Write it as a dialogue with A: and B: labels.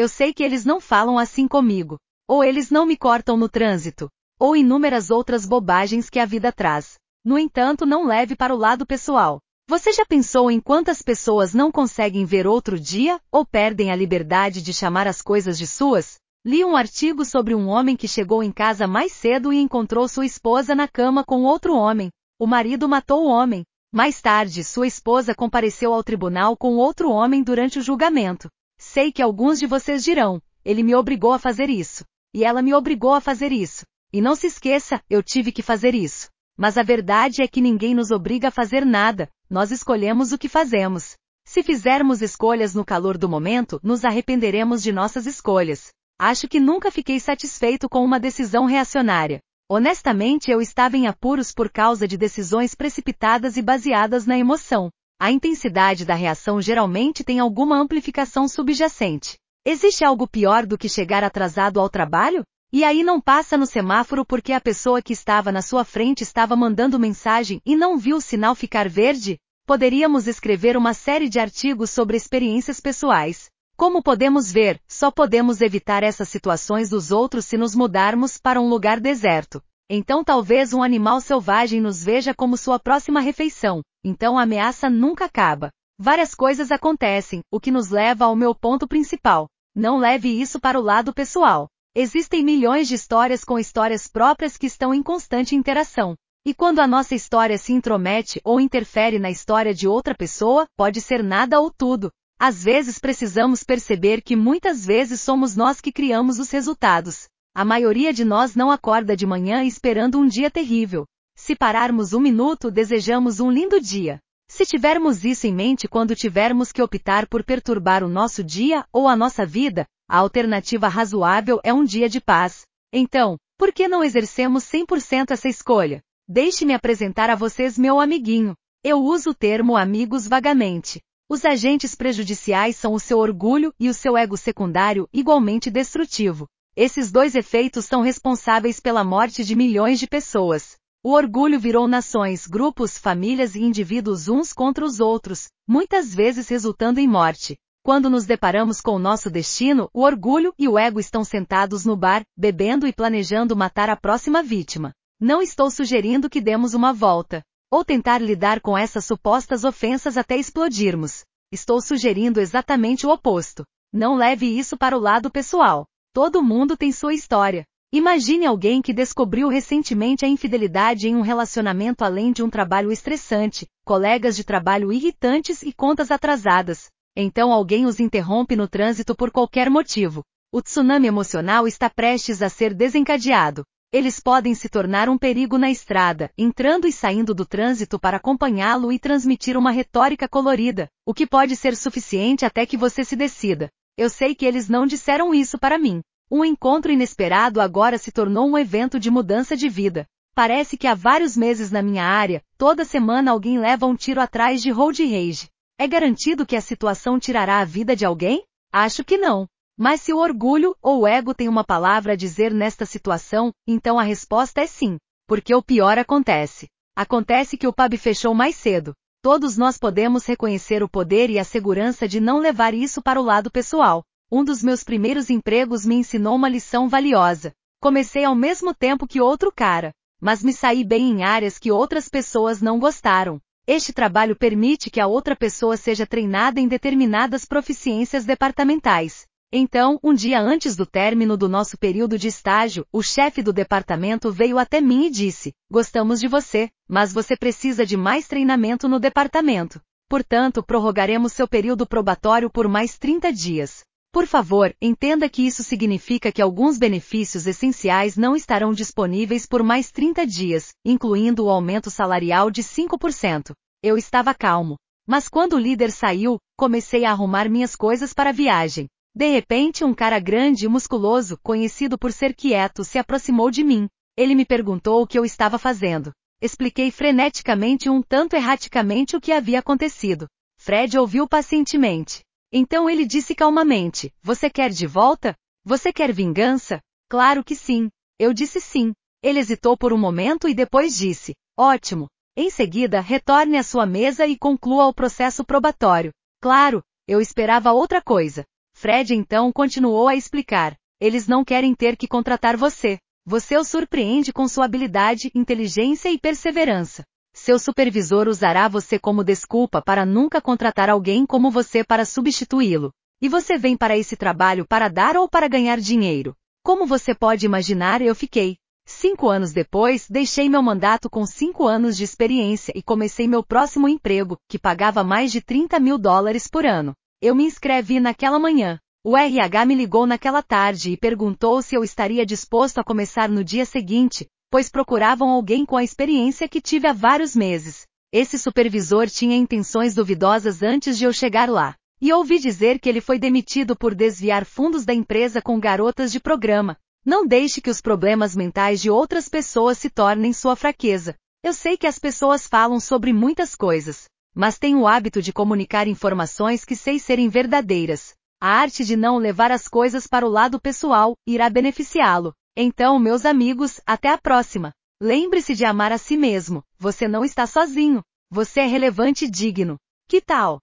A: Eu sei que eles não falam assim comigo. Ou eles não me cortam no trânsito. Ou inúmeras outras bobagens que a vida traz. No entanto, não leve para o lado pessoal. Você já pensou em quantas pessoas não conseguem ver outro dia, ou perdem a liberdade de chamar as coisas de suas? Li um artigo sobre um homem que chegou em casa mais cedo e encontrou sua esposa na cama com outro homem. O marido matou o homem. Mais tarde, sua esposa compareceu ao tribunal com outro homem durante o julgamento. Sei que alguns de vocês dirão, ele me obrigou a fazer isso. E ela me obrigou a fazer isso. E não se esqueça, eu tive que fazer isso. Mas a verdade é que ninguém nos obriga a fazer nada, nós escolhemos o que fazemos. Se fizermos escolhas no calor do momento, nos arrependeremos de nossas escolhas. Acho que nunca fiquei satisfeito com uma decisão reacionária. Honestamente, eu estava em apuros por causa de decisões precipitadas e baseadas na emoção. A intensidade da reação geralmente tem alguma amplificação subjacente. Existe algo pior do que chegar atrasado ao trabalho? E aí não passa no semáforo porque a pessoa que estava na sua frente estava mandando mensagem e não viu o sinal ficar verde? Poderíamos escrever uma série de artigos sobre experiências pessoais. Como podemos ver, só podemos evitar essas situações dos outros se nos mudarmos para um lugar deserto. Então talvez um animal selvagem nos veja como sua próxima refeição. Então a ameaça nunca acaba. Várias coisas acontecem, o que nos leva ao meu ponto principal. Não leve isso para o lado pessoal. Existem milhões de histórias com histórias próprias que estão em constante interação. E quando a nossa história se intromete ou interfere na história de outra pessoa, pode ser nada ou tudo. Às vezes precisamos perceber que muitas vezes somos nós que criamos os resultados. A maioria de nós não acorda de manhã esperando um dia terrível. Se pararmos um minuto, desejamos um lindo dia. Se tivermos isso em mente quando tivermos que optar por perturbar o nosso dia ou a nossa vida, a alternativa razoável é um dia de paz. Então, por que não exercemos 100% essa escolha? Deixe-me apresentar a vocês meu amiguinho. Eu uso o termo amigos vagamente. Os agentes prejudiciais são o seu orgulho e o seu ego secundário igualmente destrutivo. Esses dois efeitos são responsáveis pela morte de milhões de pessoas. O orgulho virou nações, grupos, famílias e indivíduos uns contra os outros, muitas vezes resultando em morte. Quando nos deparamos com o nosso destino, o orgulho e o ego estão sentados no bar, bebendo e planejando matar a próxima vítima. Não estou sugerindo que demos uma volta ou tentar lidar com essas supostas ofensas até explodirmos. Estou sugerindo exatamente o oposto. Não leve isso para o lado pessoal. Todo mundo tem sua história. Imagine alguém que descobriu recentemente a infidelidade em um relacionamento além de um trabalho estressante, colegas de trabalho irritantes e contas atrasadas. Então alguém os interrompe no trânsito por qualquer motivo. O tsunami emocional está prestes a ser desencadeado. Eles podem se tornar um perigo na estrada, entrando e saindo do trânsito para acompanhá-lo e transmitir uma retórica colorida, o que pode ser suficiente até que você se decida. Eu sei que eles não disseram isso para mim. Um encontro inesperado agora se tornou um evento de mudança de vida. Parece que há vários meses na minha área, toda semana alguém leva um tiro atrás de road rage. É garantido que a situação tirará a vida de alguém? Acho que não. Mas se o orgulho ou o ego tem uma palavra a dizer nesta situação, então a resposta é sim. Porque o pior acontece. Acontece que o pub fechou mais cedo. Todos nós podemos reconhecer o poder e a segurança de não levar isso para o lado pessoal. Um dos meus primeiros empregos me ensinou uma lição valiosa. Comecei ao mesmo tempo que outro cara, mas me saí bem em áreas que outras pessoas não gostaram. Este trabalho permite que a outra pessoa seja treinada em determinadas proficiências departamentais. Então, um dia antes do término do nosso período de estágio, o chefe do departamento veio até mim e disse: Gostamos de você, mas você precisa de mais treinamento no departamento. Portanto, prorrogaremos seu período probatório por mais 30 dias. Por favor, entenda que isso significa que alguns benefícios essenciais não estarão disponíveis por mais 30 dias, incluindo o aumento salarial de 5%. Eu estava calmo. Mas quando o líder saiu, comecei a arrumar minhas coisas para a viagem. De repente, um cara grande e musculoso, conhecido por ser quieto, se aproximou de mim. Ele me perguntou o que eu estava fazendo. Expliquei freneticamente um tanto erraticamente o que havia acontecido. Fred ouviu pacientemente. Então ele disse calmamente: Você quer de volta? Você quer vingança? Claro que sim. Eu disse sim. Ele hesitou por um momento e depois disse: Ótimo. Em seguida, retorne à sua mesa e conclua o processo probatório. Claro, eu esperava outra coisa. Fred então continuou a explicar. Eles não querem ter que contratar você. Você os surpreende com sua habilidade, inteligência e perseverança. Seu supervisor usará você como desculpa para nunca contratar alguém como você para substituí-lo. E você vem para esse trabalho para dar ou para ganhar dinheiro. Como você pode imaginar, eu fiquei. Cinco anos depois, deixei meu mandato com cinco anos de experiência e comecei meu próximo emprego, que pagava mais de 30 mil dólares por ano. Eu me inscrevi naquela manhã. O RH me ligou naquela tarde e perguntou se eu estaria disposto a começar no dia seguinte, pois procuravam alguém com a experiência que tive há vários meses. Esse supervisor tinha intenções duvidosas antes de eu chegar lá. E ouvi dizer que ele foi demitido por desviar fundos da empresa com garotas de programa. Não deixe que os problemas mentais de outras pessoas se tornem sua fraqueza. Eu sei que as pessoas falam sobre muitas coisas, mas tenho o hábito de comunicar informações que sei serem verdadeiras. A arte de não levar as coisas para o lado pessoal irá beneficiá-lo. Então, meus amigos, até a próxima. Lembre-se de amar a si mesmo. Você não está sozinho. Você é relevante e digno. Que tal?